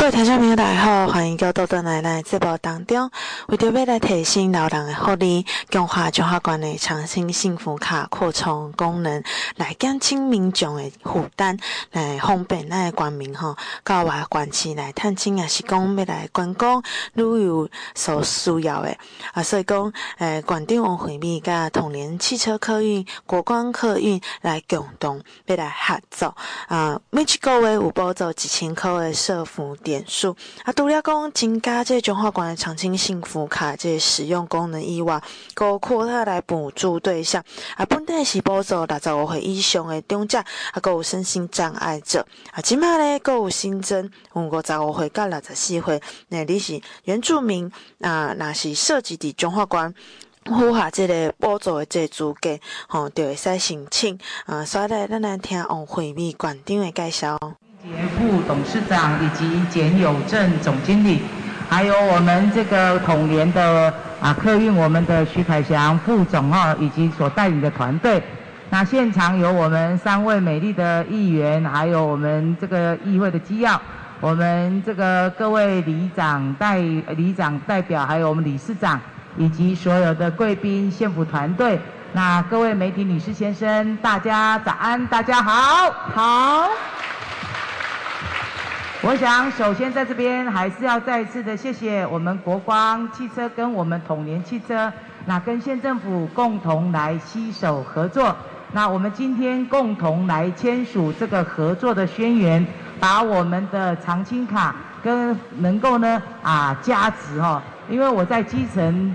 各位听众朋友，大家好，欢迎到豆豆奶奶节目当中，为着要来提升老人的福利，强化中华关的长青幸福卡扩充功能，来减轻民众的负担，来方便咱的官民吼，到外县市来探亲也是讲要来观光旅游所需要的啊，所以讲诶，县长王惠美甲统联汽车客运、国光客运来共同要来合作啊，每一个月有补助一千块的社福点数啊，除了讲增加这中华关的长青幸福卡这使用功能以外，阁扩大来补助对象啊，本来是补助六十五岁以上的长者，啊，阁有身心障碍者啊，即马咧阁有新增有五十五岁到六十四岁，那你是原住民啊，若是涉及伫中华关符合这个补助的这资格，吼、哦，就会使申请啊。所以咧，咱来听王惠美馆长的介绍。副董事长以及简友正总经理，还有我们这个统联的啊客运，我们的徐凯祥副总哈，以及所带领的团队。那现场有我们三位美丽的议员，还有我们这个议会的机要，我们这个各位里长代里长代表，还有我们理事长，以及所有的贵宾县府团队。那各位媒体女士先生，大家早安，大家好，好。我想首先在这边还是要再一次的谢谢我们国光汽车跟我们统联汽车，那跟县政府共同来携手合作，那我们今天共同来签署这个合作的宣言，把我们的长青卡跟能够呢啊加值哈，因为我在基层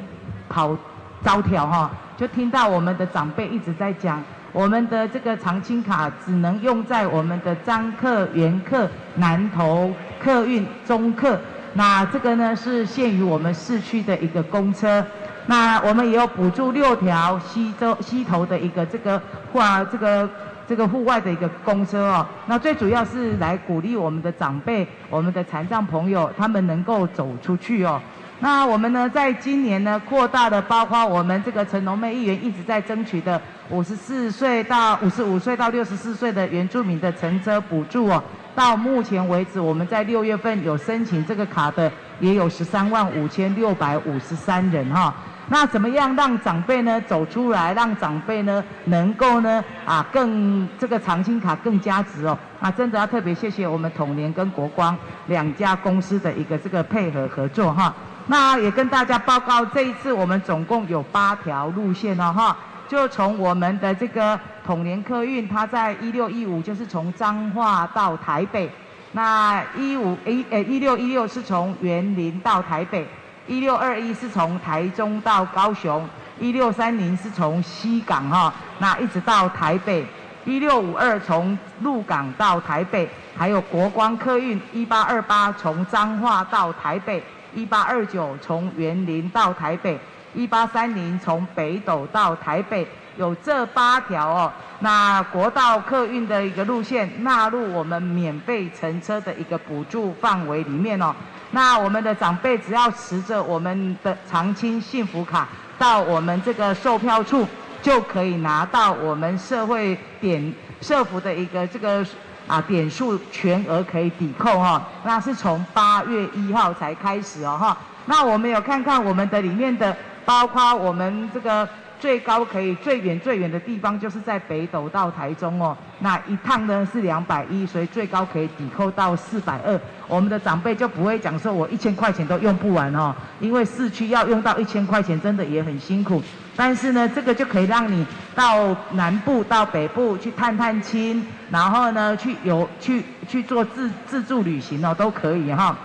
跑招条哈，就听到我们的长辈一直在讲。我们的这个长青卡只能用在我们的彰客、员客、南投客运、中客，那这个呢是限于我们市区的一个公车。那我们也有补助六条西州西头的一个这个户啊这个这个户外的一个公车哦。那最主要是来鼓励我们的长辈、我们的残障朋友，他们能够走出去哦。那我们呢，在今年呢，扩大的包括我们这个陈龙妹议员一直在争取的五十四岁到五十五岁到六十四岁的原住民的乘车补助哦。到目前为止，我们在六月份有申请这个卡的，也有十三万五千六百五十三人哈。那怎么样让长辈呢走出来，让长辈呢能够呢啊更这个长青卡更加值哦。啊，真的要特别谢谢我们统联跟国光两家公司的一个这个配合合作哈。那也跟大家报告，这一次我们总共有八条路线哦，哈，就从我们的这个统联客运，它在一六一五就是从彰化到台北，那一五一呃一六一六是从园林到台北，一六二一是从台中到高雄，一六三零是从西港哈，那一直到台北，一六五二从鹿港到台北，还有国光客运一八二八从彰化到台北。一八二九从园林到台北，一八三零从北斗到台北，有这八条哦。那国道客运的一个路线纳入我们免费乘车的一个补助范围里面哦。那我们的长辈只要持着我们的长青幸福卡到我们这个售票处，就可以拿到我们社会点社福的一个这个。啊，点数全额可以抵扣哈，那是从八月一号才开始哦哈。那我们有看看我们的里面的，包括我们这个。最高可以最远最远的地方就是在北斗到台中哦，那一趟呢是两百一，所以最高可以抵扣到四百二。我们的长辈就不会讲说我一千块钱都用不完哦，因为市区要用到一千块钱真的也很辛苦。但是呢，这个就可以让你到南部到北部去探探亲，然后呢去游去去做自自助旅行哦，都可以哈。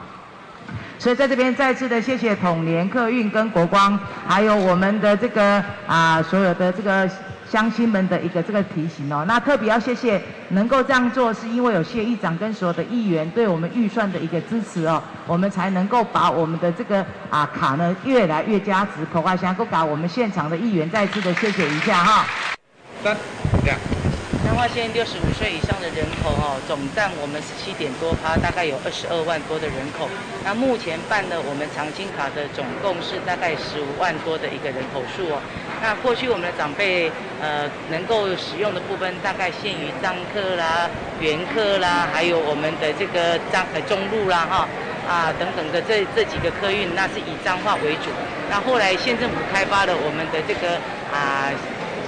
所以在这边再次的谢谢统联客运跟国光，还有我们的这个啊所有的这个乡亲们的一个这个提醒哦。那特别要谢谢能够这样做，是因为有谢议长跟所有的议员对我们预算的一个支持哦，我们才能够把我们的这个啊卡呢越来越加值。口话想够把我们现场的议员再次的谢谢一下哈。三两。彰化县六十五岁以上的人口哦，总占我们十七点多趴，大概有二十二万多的人口。那目前办了我们长青卡的总共是大概十五万多的一个人口数哦。那过去我们的长辈呃能够使用的部分，大概限于彰客啦、员客啦，还有我们的这个彰呃中路啦哈。啊等等的这这几个客运，那是以彰化为主。那后来县政府开发了我们的这个啊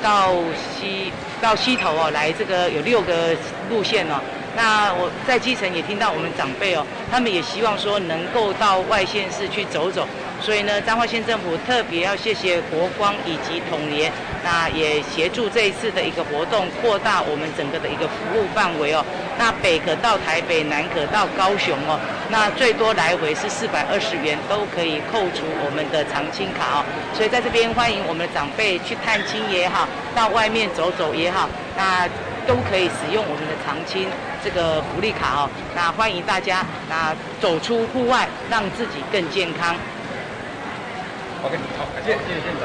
到西到西头哦，来这个有六个路线哦。那我在基层也听到我们长辈哦，他们也希望说能够到外县市去走走。所以呢，彰化县政府特别要谢谢国光以及统联，那也协助这一次的一个活动，扩大我们整个的一个服务范围哦。那北可到台北，南可到高雄哦。那最多来回是四百二十元，都可以扣除我们的长青卡哦。所以在这边欢迎我们的长辈去探亲也好，到外面走走也好，那都可以使用我们的长青这个福利卡哦。那欢迎大家那走出户外，让自己更健康。OK，好，感谢谢谢县长。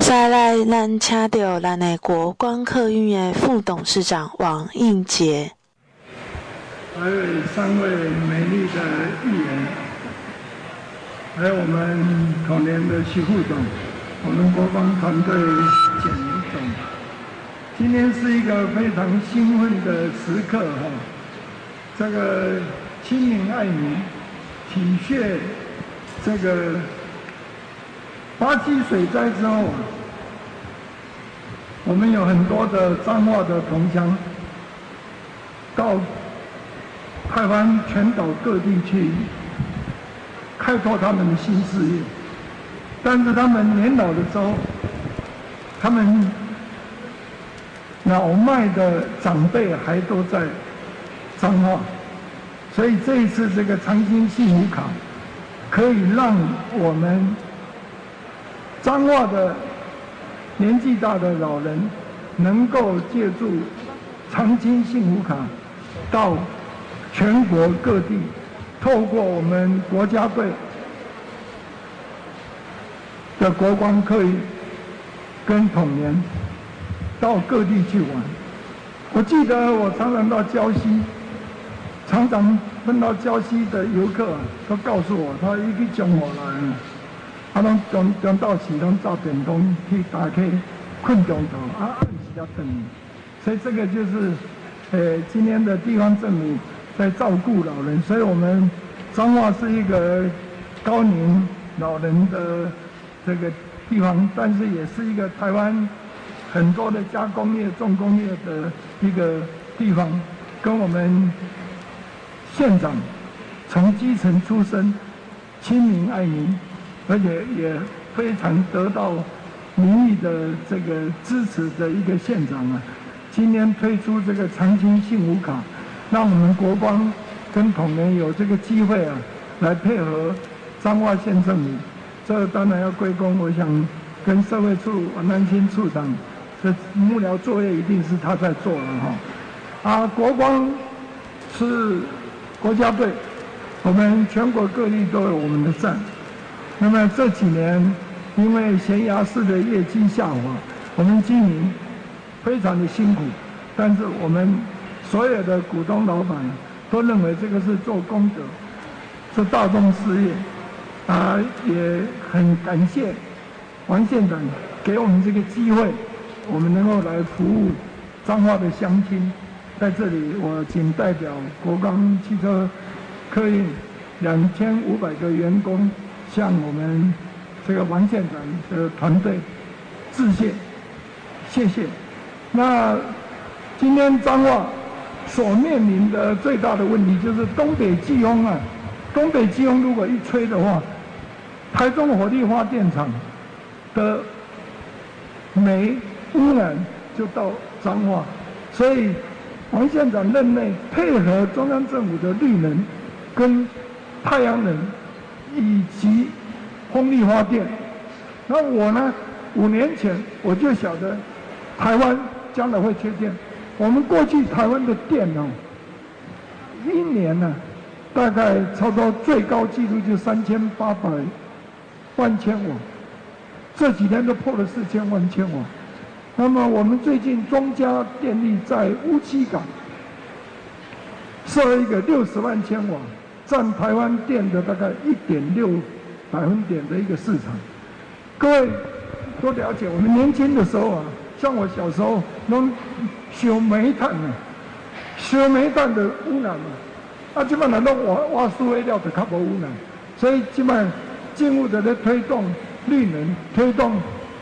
再来，咱请到咱的国光客运的副董事长王应杰，还有三位美丽的议员，还有我们统联的徐副总，我们国光团队简总，今天是一个非常兴奋的时刻哈。这个亲民爱民，体恤这个八七水灾之后，我们有很多的彰化的同乡到台湾全岛各地去开拓他们的新事业，但是他们年老的时候，他们老迈的长辈还都在。彰化，所以这一次这个长青幸福卡，可以让我们彰化的年纪大的老人，能够借助长青幸福卡，到全国各地，透过我们国家队的国光客运跟统联，到各地去玩。我记得我常常到江西。常常碰到礁溪的游客，都告诉我，他一个中午来，他拢中中到时拢照电筒去打开困中头，啊，按时要等。所以这个就是，呃，今天的地方政府在照顾老人，所以我们彰化是一个高龄老人的这个地方，但是也是一个台湾很多的加工业、重工业的一个地方，跟我们。县长从基层出身，亲民爱民，而且也非常得到民意的这个支持的一个县长啊。今天推出这个长青幸福卡，让我们国光跟统联有这个机会啊，来配合彰化县政府。这当然要归功，我想跟社会处王南青处长，这幕僚作业一定是他在做了哈。啊，国光是。国家队，我们全国各地都有我们的站。那么这几年，因为悬崖式的业绩下滑，我们经营非常的辛苦。但是我们所有的股东老板都认为这个是做功德，是大众事业，啊，也很感谢王县长给我们这个机会，我们能够来服务彰化的乡亲。在这里，我仅代表国光汽车客运两千五百个员工，向我们这个王县长的团队致谢，谢谢。那今天彰化所面临的最大的问题就是东北季风啊，东北季风如果一吹的话，台中火力发电厂的煤污染就到彰化，所以。王县长任内配合中央政府的绿能、跟太阳能以及风力发电，那我呢？五年前我就晓得台湾将来会缺电。我们过去台湾的电哦，一年呢大概超过最高纪录就三千八百万千瓦，这几年都破了四千万千瓦。那么我们最近中嘉电力在乌溪港设了一个六十万千瓦，占台湾电的大概一点六百分点的一个市场。各位都了解，我们年轻的时候啊，像我小时候，能烧煤炭呢，烧煤炭的污染啊，啊，基本上都挖挖输废料的较无污染，所以基本上进入的在推动绿能，推动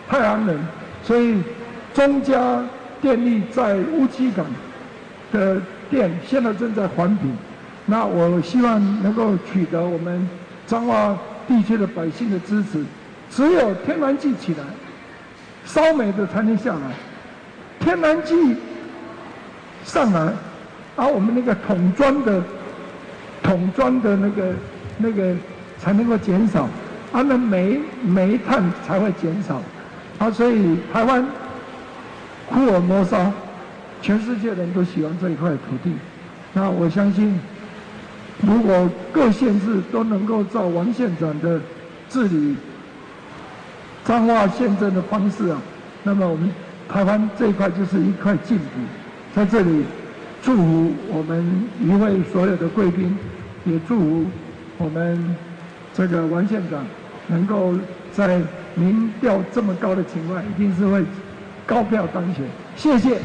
太阳能，所以中加电力在乌鸡港的电现在正在环评，那我希望能够取得我们彰化地区的百姓的支持，只有天然气起来，烧煤的才能下来，天然气上来，而我们那个桶装的桶装的那个那个才能够减少，啊，那煤煤炭才会减少，啊，所以台湾福尔摩沙，全世界人都喜欢这一块土地，那我相信。如果各县市都能够照王县长的治理彰化县政的方式啊，那么我们台湾这一块就是一块净土。在这里，祝福我们与会所有的贵宾，也祝福我们这个王县长能够在民调这么高的情况，一定是会高票当选。谢谢。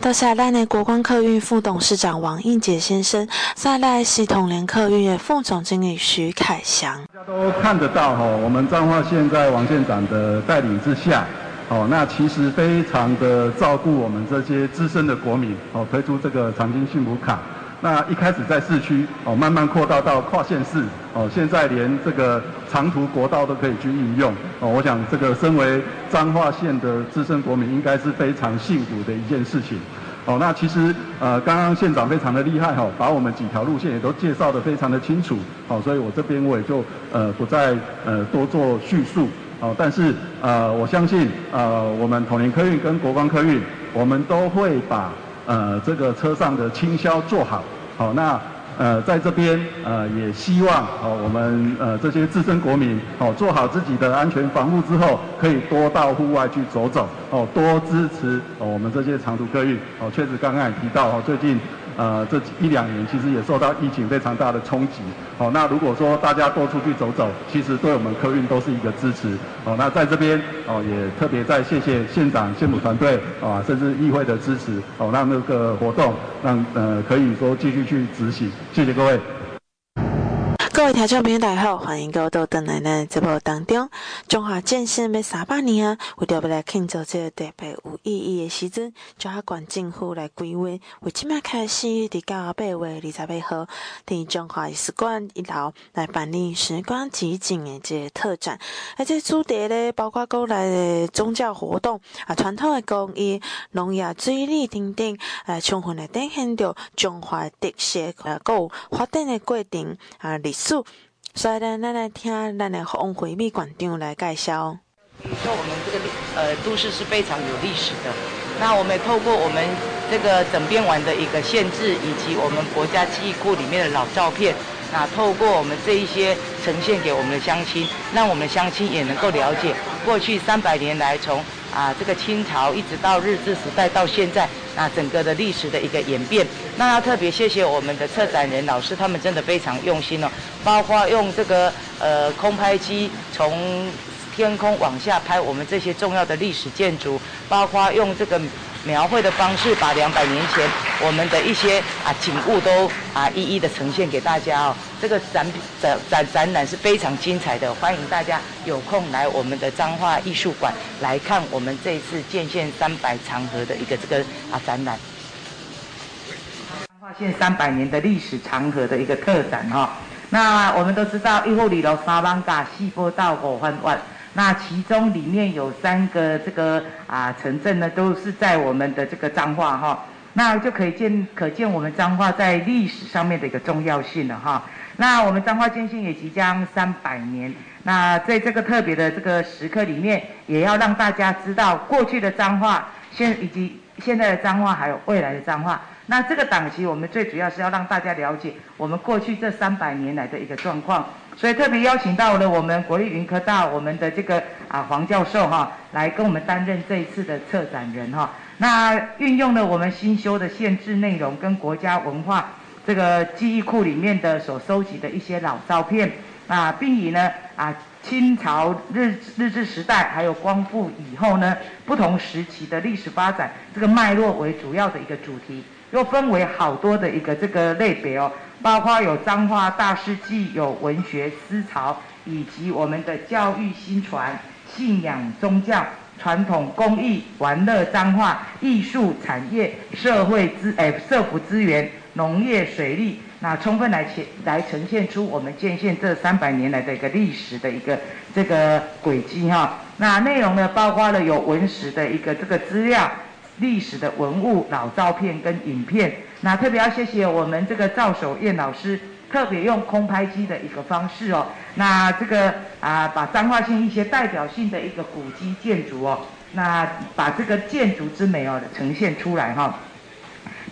多谢咱的国光客运副董事长王应杰先生，再来系统联客运的副总经理徐凯翔。大家都看得到哈，我们彰化县在王县长的带领之下，哦，那其实非常的照顾我们这些资深的国民，哦，推出这个长青幸福卡。那一开始在市区哦，慢慢扩大到跨县市哦，现在连这个长途国道都可以去应用哦。我想这个身为彰化县的资深国民，应该是非常幸福的一件事情哦。那其实呃，刚刚县长非常的厉害哈，把我们几条路线也都介绍得非常的清楚哦，所以我这边我也就呃不再呃多做叙述哦。但是呃，我相信呃，我们统联客运跟国光客运，我们都会把。呃，这个车上的清消做好，好，那呃，在这边呃，也希望哦，我们呃这些自身国民哦，做好自己的安全防护之后，可以多到户外去走走，哦，多支持哦我们这些长途客运，哦，确实刚刚也提到哦，最近。呃，这一两年其实也受到疫情非常大的冲击。好、哦，那如果说大家多出去走走，其实对我们客运都是一个支持。好、哦，那在这边哦，也特别再谢谢县长、县府团队啊，甚至议会的支持。哦，让那个活动让呃可以说继续去执行。谢谢各位。各位听众朋友，大家好，欢迎各位到邓奶奶直播当中。中华建县要三百年啊，为着要来庆祝这个特别有意义的时阵，就要管政府来规划。为即麦开始，伫到八月二十八号，伫中华艺术馆一楼来办理时光集锦的这个特展。而这主题咧，包括国内的宗教活动啊，传统的工艺、农业、水利等等，来充分来展现着中华特色，啊，有发展的过程啊，历史。所以呢，咱来听咱的王惠美馆长来介绍。可以说我们这个呃都市是非常有历史的。那我们也透过我们这个整编完的一个限制，以及我们国家记忆库里面的老照片，那透过我们这一些呈现给我们的乡亲，让我们的乡亲也能够了解过去三百年来从。啊，这个清朝一直到日治时代到现在，那整个的历史的一个演变，那要特别谢谢我们的策展人老师，他们真的非常用心哦，包括用这个呃空拍机从天空往下拍我们这些重要的历史建筑，包括用这个。描绘的方式，把两百年前我们的一些啊景物都啊一一的呈现给大家哦。这个展展展展览是非常精彩的，欢迎大家有空来我们的彰化艺术馆来看我们这一次建县三百长河的一个这个啊展览。彰化县三百年的历史长河的一个特展哈、那我们都知道，一户里头三艋舺，四宝岛五环湾。那其中里面有三个这个啊城镇呢，都是在我们的这个彰化哈，那就可以见可见我们彰化在历史上面的一个重要性了哈。那我们彰化建县也即将三百年，那在这个特别的这个时刻里面，也要让大家知道过去的彰化，现以及现在的彰化，还有未来的彰化。那这个档期，我们最主要是要让大家了解我们过去这三百年来的一个状况，所以特别邀请到了我们国立云科大我们的这个啊黄教授哈，来跟我们担任这一次的策展人哈。那运用了我们新修的限制内容跟国家文化这个记忆库里面的所收集的一些老照片啊，并以呢啊清朝日日治时代，还有光复以后呢，不同时期的历史发展这个脉络为主要的一个主题，又分为好多的一个这个类别哦，包括有彰化大事记，有文学思潮，以及我们的教育新传、信仰宗教、传统工艺、玩乐彰化、艺术产业、社会资诶社福资源、农业水利。那充分来呈来呈现出我们建县这三百年来的一个历史的一个这个轨迹哈。那内容呢，包括了有文史的一个这个资料、历史的文物、老照片跟影片。那特别要谢谢我们这个赵守燕老师，特别用空拍机的一个方式哦。那这个啊，把彰化县一些代表性的一个古迹建筑哦，那把这个建筑之美哦呈现出来哈。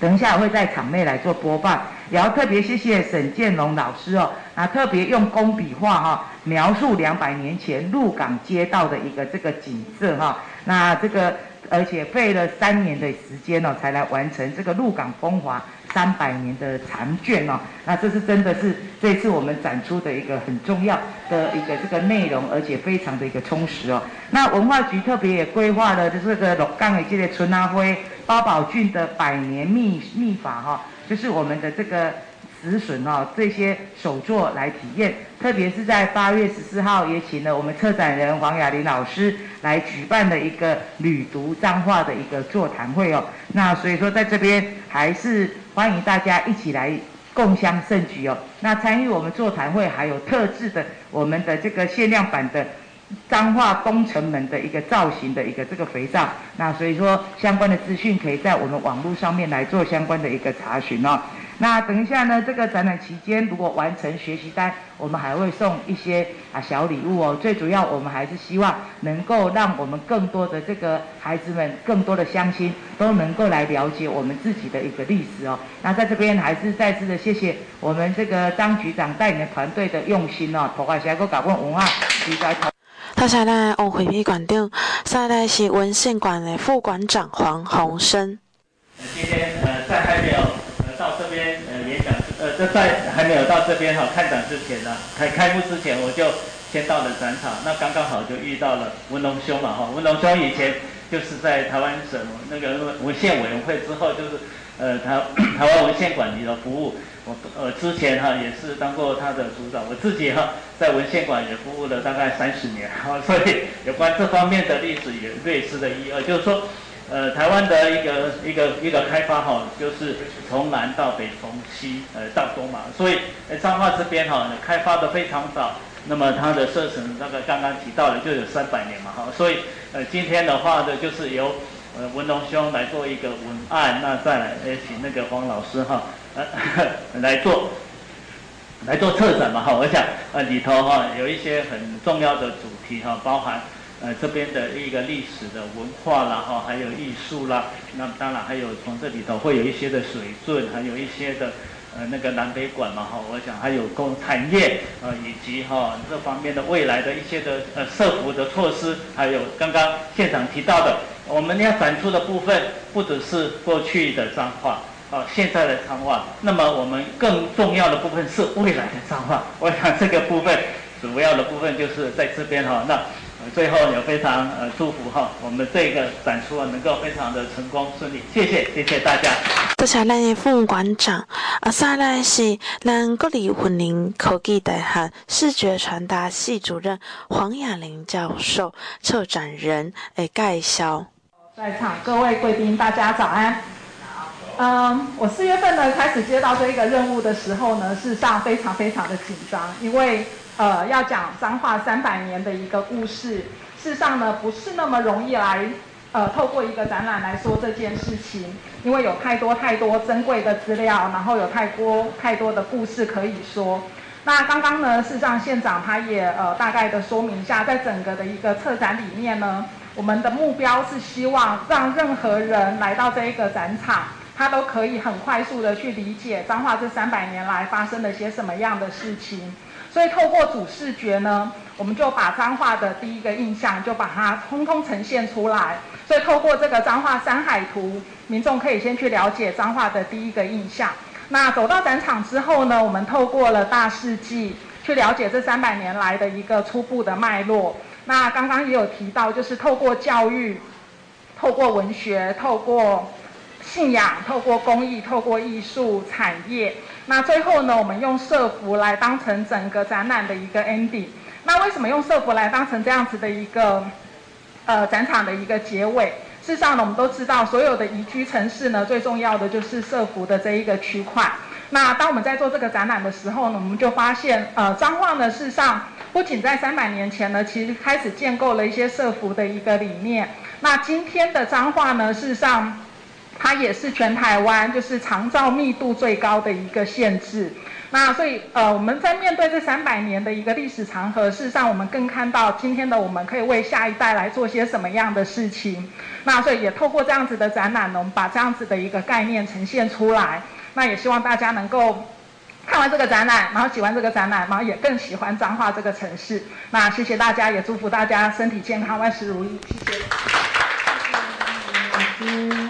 等一下我会在场内来做播放。也要特别谢谢沈建龙老师哦，啊，特别用工笔画哈描述两百年前鹿港街道的一个这个景色哈，那这个而且费了三年的时间哦，才来完成这个鹿港风华三百年的长卷哦，那这是真的是这次我们展出的一个很重要的一个这个内容，而且非常的一个充实哦。那文化局特别也规划了就是这个鹿港的这个春阿辉八宝郡的百年秘秘法哈。就是我们的这个止损哦，这些手作来体验，特别是在八月十四号也请了我们策展人黄雅玲老师来举办的一个旅读彰化的一个座谈会哦。那所以说在这边还是欢迎大家一起来共襄盛举哦。那参与我们座谈会还有特制的我们的这个限量版的。彰化东城门的一个造型的一个这个肥皂，那所以说相关的资讯可以在我们网络上面来做相关的一个查询哦。那等一下呢，这个展览期间如果完成学习单，我们还会送一些啊小礼物哦。最主要我们还是希望能够让我们更多的这个孩子们，更多的乡亲都能够来了解我们自己的一个历史哦。那在这边还是再次的谢谢我们这个张局长带领的团队的用心哦。头块下个搞文化比赛。接下来，王惠美馆长，再来是文献馆的副馆长黄鸿生。今天呃，在还没有呃到这边呃演讲呃，这在还没有到这边哈、看展之前呢，开开幕之前我就先到了展场，那刚刚好就遇到了文龙兄嘛哈、文龙兄以前就是在台湾省那个文献委员会之后就是呃台 台湾文献馆里的服务。我呃之前哈也是当过他的组长，我自己哈在文献馆也服务了大概三十年哈，所以有关这方面的历史也略知的一二，就是说，呃台湾的一个一个一个开发哈，就是从南到北，从西呃到东嘛，所以呃彰化这边哈开发的非常早，那么它的射程那个刚刚提到的就有三百年嘛哈，所以呃今天的话呢就是由呃文龙兄来做一个文案，那再来呃请那个黄老师哈。呃，来做来做策展嘛哈，我想呃里头哈有一些很重要的主题哈，包含呃这边的一个历史的文化啦哈，还有艺术啦，那么当然还有从这里头会有一些的水圳，还有一些的呃那个南北馆嘛哈，我想还有工产业呃以及哈这方面的未来的一些的呃社福的措施，还有刚刚现场提到的，我们要展出的部分不只是过去的彰化。哦，现在的彰化，那么我们更重要的部分是未来的彰化。我想这个部分主要的部分就是在这边哈。那最后也非常呃祝福哈，我们这个展出啊能够非常的成功顺利。谢谢，谢谢大家。多谢咱的副馆长，啊，再来是咱国立云林科技大学视觉传达系主任黄雅玲教授、策展人诶介绍。在场各位贵宾，大家早安。嗯，我四月份呢开始接到这一个任务的时候呢，事实上非常非常的紧张，因为呃要讲彰化三百年的一个故事，事实上呢不是那么容易来呃透过一个展览来说这件事情，因为有太多太多珍贵的资料，然后有太多太多的故事可以说。那刚刚呢，事实上县长他也呃大概的说明一下，在整个的一个策展里面呢，我们的目标是希望让任何人来到这一个展场。他都可以很快速的去理解彰化这三百年来发生了些什么样的事情，所以透过主视觉呢，我们就把彰化的第一个印象就把它通通呈现出来。所以透过这个彰化山海图，民众可以先去了解彰化的第一个印象。那走到展场之后呢，我们透过了大事记，去了解这三百年来的一个初步的脉络。那刚刚也有提到，就是透过教育、透过文学、透过信仰、透过公益、透过艺术产业，那最后呢，我们用社福来当成整个展览的一个 ending。那为什么用社福来当成这样子的一个呃展场的一个结尾？事实上呢，我们都知道，所有的宜居城市呢，最重要的就是社福的这一个区块。那当我们在做这个展览的时候呢，我们就发现，呃，彰化呢，事实上不仅在三百年前呢，其实开始建构了一些社福的一个理念。那今天的彰化呢，事实上它也是全台湾就是长照密度最高的一个县制。那所以，呃，我们在面对这三百年的一个历史长河，事实上，我们更看到今天的我们可以为下一代来做些什么样的事情。那所以也透过这样子的展览呢，我们把这样子的一个概念呈现出来。那也希望大家能够看完这个展览，然后喜欢这个展览，然后也更喜欢彰化这个城市。那谢谢大家，也祝福大家身体健康，万事如意。谢谢。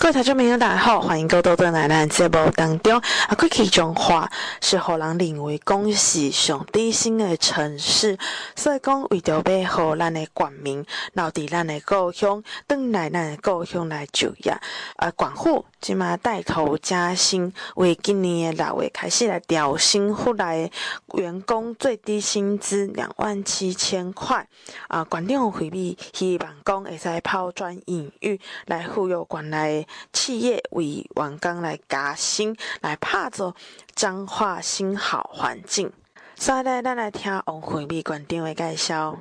各位听众朋友，大家好，欢迎各位到来到咱节目当中。啊，过去中华是互人认为讲是上低薪的城市，所以讲为着要互咱的国民留伫咱的故乡，转来咱的故乡来就业。啊，县府即马带头加薪，为今年的六月开始来调薪，户内员工最低薪资两万七千块。啊，县长回避，希望讲会使抛砖引玉，来忽悠县内。企业为员工来加薪，来打造彰化新好环境。所以呢，咱来听王惠美馆长的介绍。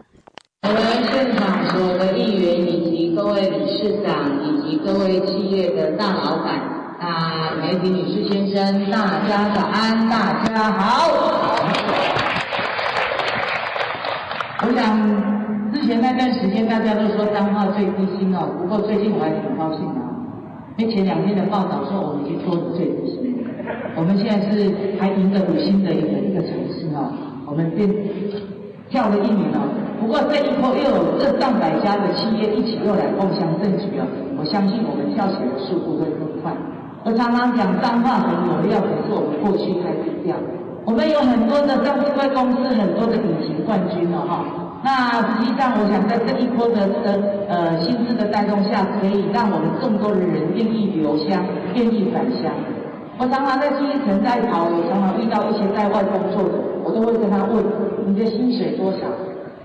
我们现场所有的议员以及各位理事长以及各位企业的大老板、啊媒体女士先生，大家早安，大家好。我想之前那段时间大家都说彰化最低薪哦，不过最近我还挺高兴的。因为前两天的报道说，我们已经脱离最低，我们现在是还赢得五星的一个一个城市哦，我们变跳了一年哦。不过这一波又有这上百家的企业一起又来共襄盛举哦，我相信我们跳起来的速度会更快。我常常讲彰化很有料，可是我们过去太低调，我们有很多的上市公司，很多的隐形冠军了哈。那实际上，我想在这一波的这个呃薪资的带动下，可以让我们更多的人愿意留乡，愿意返乡。我常常在出一城在跑，我常常遇到一些在外工作的，我都会跟他问：你的薪水多少？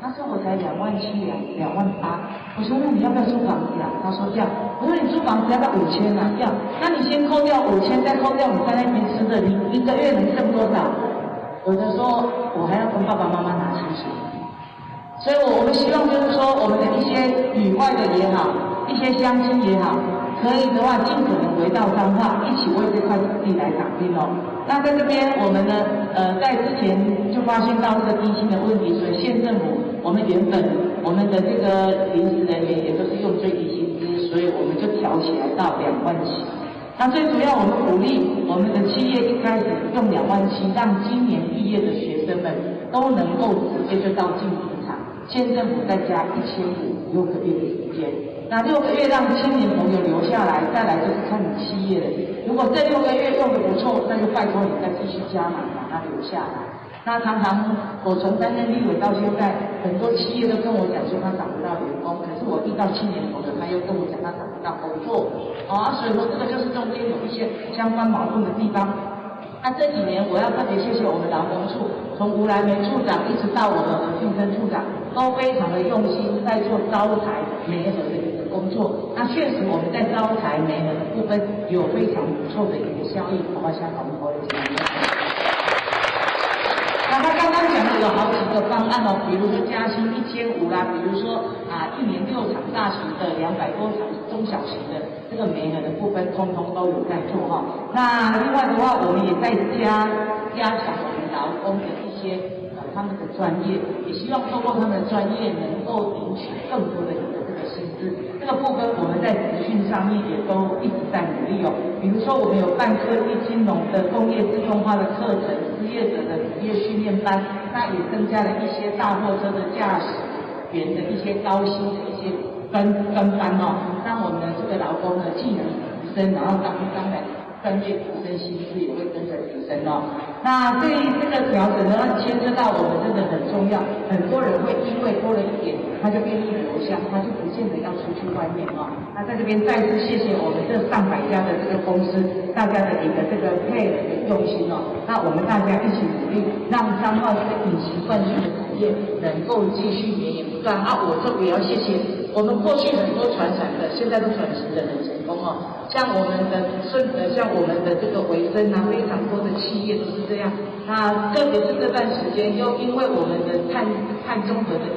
他说我才两万七两两万八。我说那你要不要租房子啊？他说要。我说你租房子要不要五千啊？要。那你先扣掉五千，再扣掉你在那边吃的，你一个月能挣多少？有的说我还要跟爸爸妈妈拿薪水。所以，我我们希望就是说，我们的一些旅外的也好，一些乡亲也好，可以的话，尽可能回到彰化，一起为这块土地来打拼哦。那在这边，我们呢，呃，在之前就发现到这个低薪的问题，所以县政府，我们原本我们的这个临时人员也都是用最低薪资，所以我们就调起来到两万七。那最主要，我们鼓励我们的企业一开始用两万七，让今年毕业的学生们都能够直接就到进职场。县政府再加一千五六个月的时间，那六个月让青年朋友留下来，再来就是看你企业了。如果这六个月用的不错，那就拜托你再继续加码，把它留下来。那常常我从担任立委到现在，很多企业都跟我讲说他找不到员工，可是我遇到青年朋友，他又跟我讲他找不到工作，啊，所以说这个就是中间有一些相关矛盾的地方。那这几年，我要特别谢谢我们劳工处，从吴来梅处长一直到我们何俊生处长，都非常的用心在做招财媒合的一个工作。那确实我们在招财媒合的部分有非常不错的一个效益，好不好？香港的朋友那他刚刚讲的有好几个方案哦，比如说加薪一千五啦，比如说啊一年六场大型的，两百多场中小型的。这个媒合的部分，通通都有在做哈。那另外的话，我们也在加加强我们劳工的一些呃他们的专业，也希望透过他们的专业，能够领取更多的一个这个薪资。这个部分我们在培训上面也都一直在努力哦。比如说，我们有办科技金融的工业自动化的课程，失业者的职业训练班，那也增加了一些大货车的驾驶员的一些高薪的一些。跟跟班哦，让我们的这个劳工的技能提升，然后当当然专业提升，薪资也会跟着提升哦。那对于这个调整呢，牵涉到我们真的很重要，很多人会因为多了一点，他就愿意留他就不见得要出去外面哦。那在这边再次谢谢我们这上百家的这个公司，大家的一个这个配合的用心哦。那我们大家一起努力，让三化这个隐形冠军的产业能够继续绵延不断。啊，我特别要谢谢我们过去很多传产的，现在都转型的很成功哦。像我们的顺呃，像我们的这个维生啊，非常多的企业都是这样。那特别是这段时间，又因为我们的碳碳中和的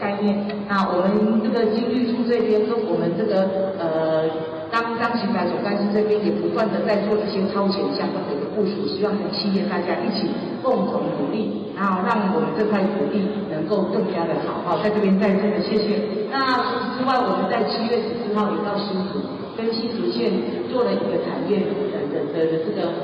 概念，那我们这个经济处这边跟我们这个呃，当当行改总干事这边也不断的在做一些超前相关的一个部署，希望跟企业大家一起共同努力，然后让我们这块土地能够更加的好。好，在这边再次的谢谢。那除此之外，我们在七月十四号也到新竹。跟新竹县做了一个产业的的的这个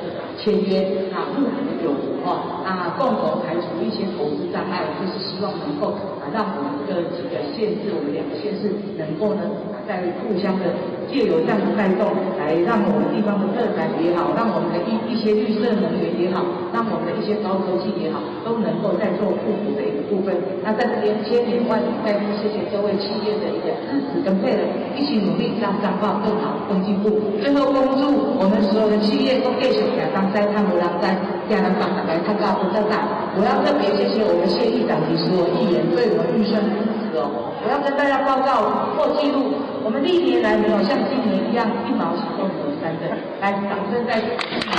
签约，啊，目前有哦，那共同排除一些投资障碍，就是希望能够啊，让我们的几个县市，我们两个县市能够呢，在互相的借由这样的带动，来让我们地方的特产也好，让我们的一一些绿色能源也好，让我们的一些高科技也好，都能够在做互补的一个部分。那在这边千言万语，再次谢谢各位企业的一个支持跟配合，一起努力让彰化更好。更进步。最后，恭祝我们所有的企业都继续亚当在看无人在，亚当帮大家看到不更大。我要特别谢谢我们谢议长及所有议员对我们预算的支持哦。我要跟大家报告破纪录，我们历年来没有像今年一样一毛钱都没有删的。来，掌声再次谢谢。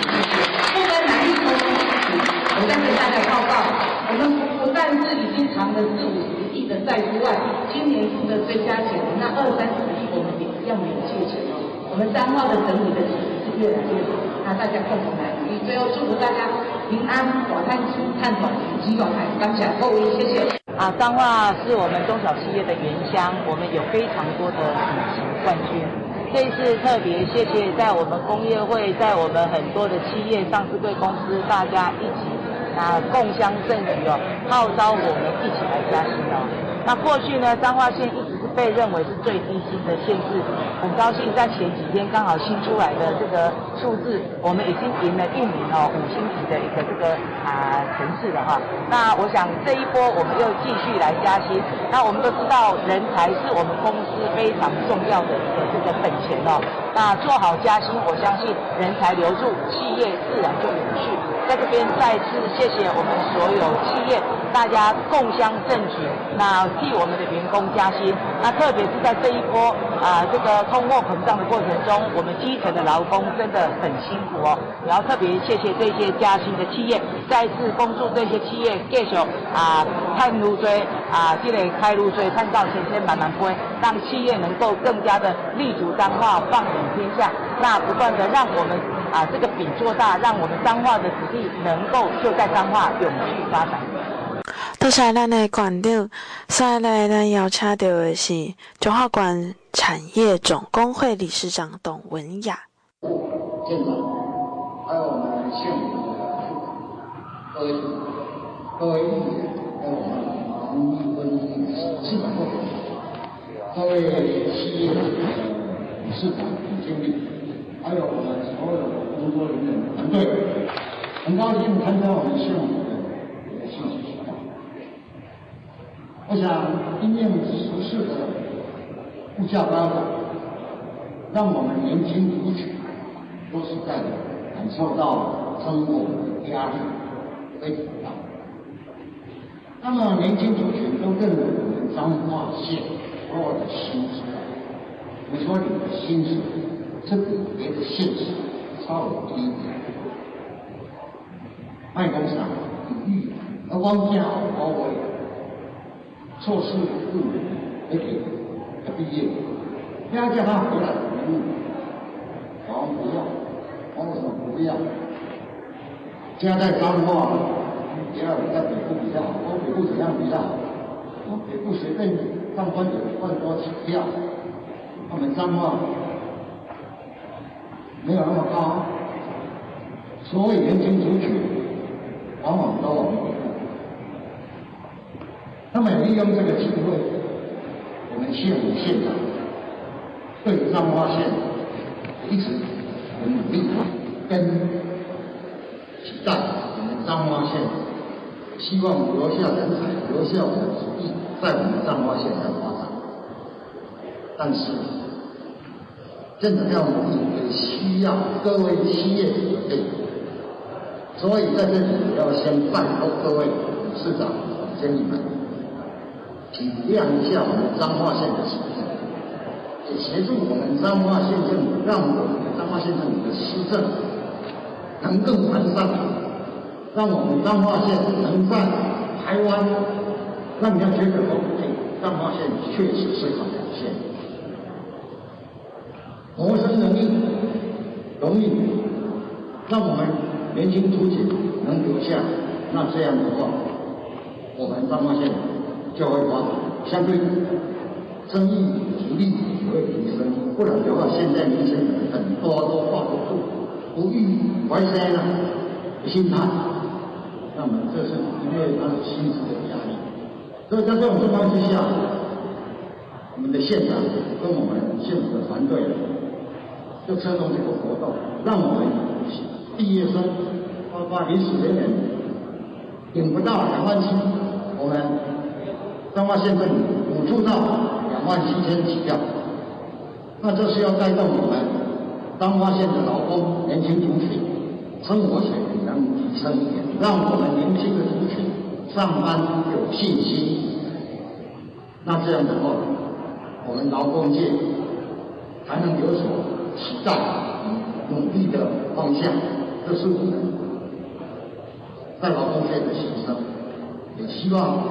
不管哪一科支持，我再跟大家报告，我们不但是已经偿了四五十亿的债之外，今年度的追加钱，那二三十亿我们也要没有借钱哦。我们三号的整体的体质是越来越好，那大家共同来努力。最后祝福大家平安、短探期、探短期、短海，感谢各位，谢谢。啊，彰化是我们中小企业的原乡，我们有非常多的隐形冠军。这一次特别谢谢在我们工业会，在我们很多的企业上市贵公司，大家一起啊共襄盛举哦，号召我们一起来加薪哦。那过去呢，彰化县一直被认为是最低薪的县市，很高兴在前几天刚好新出来的这个数字，我们已经赢了一名哦五星级的一个这个啊、城市了哈。那我想这一波我们又继续来加薪。那我们都知道人才是我们公司非常重要的一个这个本钱哦。那做好加薪，我相信人才留住，企业自然就永续。在这边再次谢谢我们所有企业，大家共襄盛举。那替我们的员工加薪，那特别是在这一波啊、这个通货膨胀的过程中，我们基层的劳工真的很辛苦哦。也要特别谢谢这些加薪的企业，再次恭祝这些企业继续啊看如追啊积累开如追，看到千千万万归，让企业能够更加的立足彰化，放眼天下，那不断的让我们啊这个饼做大，让我们彰化的子弟能够就在彰化永续发展。多谢咱的馆长，再来咱邀请到的是中华馆产业总工会理事长董文雅。县长，还有我们县府的各位各位议员，还有我们黄议员市各位企业的理事长、经理，还有我们所有的工作人员团队，很高兴参加我们县府的这个信息。我想，因应时事的物价高涨，让我们年轻族群都是在感受到生活的压力非常大。那么，年轻族群都认为我们彰化县所有的薪资，你说你的薪资是比别的县市稍微低一点，卖工厂、体育、而光价高贵。硕士部那个他毕业，不要叫他回来服务，我们不要，我们说不要。现在彰化，第二在北部比较好，北部怎样比较好？北部随便上班有一万多起跳，我们彰化没有那么高，所以年轻族群往往都往。那么利用这个机会，我们县委县长对彰化县一直很努力，跟期待我们彰化县，希望留下人才，留下我们的子弟在我们彰化县的发展。但是，真的要努力，也需要各位企业的配合。所以在这里，我要先拜托各位董事长、经理们，体谅一下我们彰化县的情况，也协助我们彰化县政府，让我们彰化县政府的施政能更完善，让我们彰化县能在台湾让人家觉得说，哎，彰化县确实是好县，谋生能力容易，让我们。年轻族群能留下，那这样的话，我们彰化县就会发展，相对生意福利也会提升。不然的话，现在年轻人很多都挂不住，不育怀生了，心态，那么这是因为他的薪资的压力。所以在这种情况之下，我们的县长跟我们县府的团队就策动这个活动，让我们。毕业生，包括临时人员，领不到两万七，我们彰化县政府补助到两万七千起跳。那这是要带动我们彰化县的劳工年轻族群生活水平能提升一点，让我们年轻的族群上班有信心。那这样的话，我们劳工界才能有所期待，努力的方向。这是我们在劳动界的牺牲，也希望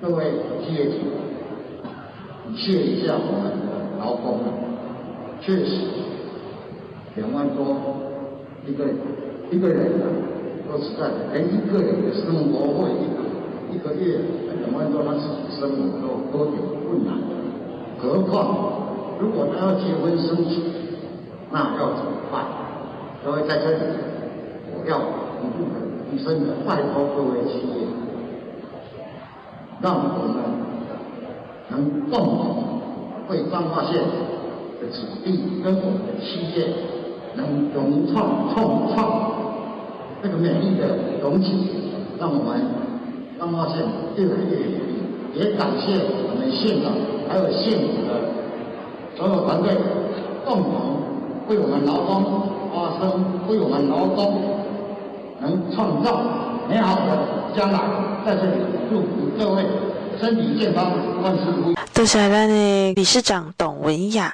各位企业主体恤一下我们的劳工。确实，两万多一个一个人，说实在的，连一个人的生活费一一个月两万多，他自己生活都都有困难。何况如果他要结婚生子，那要怎么办？各位在这里，我要不可一生的拜托各位企业，让我们能共同为彰化县的子弟跟我们的企业，能融创创创这个美丽的荣景，让我们彰化县越来越有利。也感谢我们县长还有县府的所有团队，共同为我们劳工。发声，为我们劳工能创造美好的将来，在这里祝福各位身体健康，万事如意。多谢咱的理事长董文雅。